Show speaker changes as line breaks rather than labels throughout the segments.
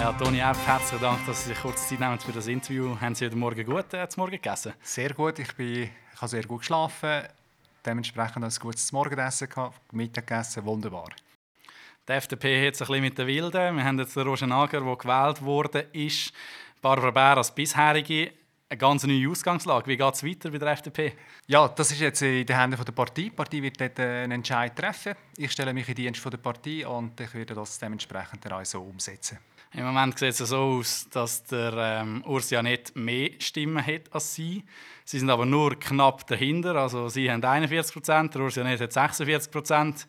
Ja, Toni Epp, herzlichen Dank, dass Sie sich kurz Zeit nehmen für das Interview. Haben Sie heute Morgen gut äh, Morgen gegessen?
Sehr gut. Ich, bin, ich habe sehr gut geschlafen. Dementsprechend ein gutes Morgenessen gehabt, Mittagessen, wunderbar.
Die FDP hat sich ein bisschen mit den Wilden. Wir haben jetzt den Roger Nager, der gewählt wurde, ist. Barbara Bär als bisherige eine ganz neue Ausgangslage. Wie geht es weiter bei der FDP?
Ja, das ist jetzt in den Händen der Partei. Die Partei wird dort äh, einen Entscheid treffen. Ich stelle mich in den Dienst der Partei und ich werde das dementsprechend auch so umsetzen.
Im Moment sieht es so aus, dass der ähm, Urs ja nicht mehr Stimmen hat als Sie. Sie sind aber nur knapp dahinter. Also Sie haben 41 Prozent, der Urs ja nicht hat 46 Prozent.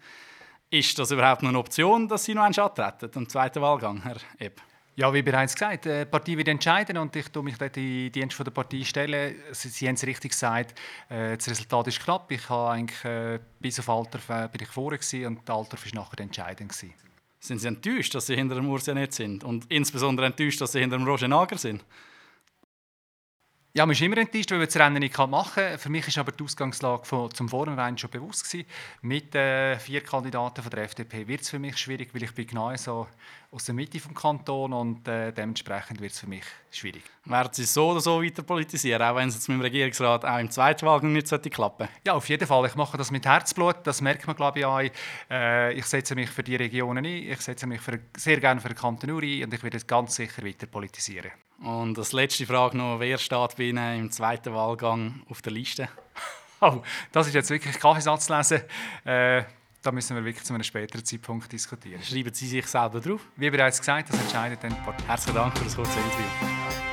Ist das überhaupt noch eine Option, dass Sie noch einen antreten im zweiten Wahlgang, Herr Epp?
Ja, wie bereits gesagt, die Partei wird entscheiden und ich tue mich dort in die Dienst der Partei stellen. Sie, Sie haben es richtig gesagt, äh, das Resultat ist knapp. Ich habe eigentlich, äh, bis auf Alter bin ich vorne und Alter war nachher entscheidend. Gewesen.
Sind Sie enttäuscht, dass Sie hinter dem Urs nicht sind? Und insbesondere enttäuscht, dass Sie hinter dem Roger Nager sind?
Ja, man ist immer enttäuscht, weil man das Rennen nicht machen kann. Für mich war aber die Ausgangslage von, zum Vornherein schon bewusst. Gewesen. Mit äh, vier Kandidaten von der FDP wird es für mich schwierig, weil ich bin genau so aus der Mitte des Kantons und äh, dementsprechend wird es für mich schwierig.
Werden Sie so oder so weiter politisieren, auch wenn es jetzt mit dem Regierungsrat auch im zweiten Wahlgang nicht sollte klappen
Ja, auf jeden Fall. Ich mache das mit Herzblut, das merkt man glaube ich auch. Äh, ich setze mich für die Regionen ein, ich setze mich für, sehr gerne für den Kanton ein und ich werde ganz sicher weiter politisieren.
Und als letzte Frage noch, wer steht bei Ihnen im zweiten Wahlgang auf der Liste?
Oh, das ist jetzt wirklich Kaffeesatz lesen. Äh, da müssen wir wirklich zu einem späteren Zeitpunkt diskutieren.
Schreiben Sie sich selber drauf?
Wie bereits gesagt, das entscheidet dann die
Partei. Herzlichen Dank für das kurze Interview.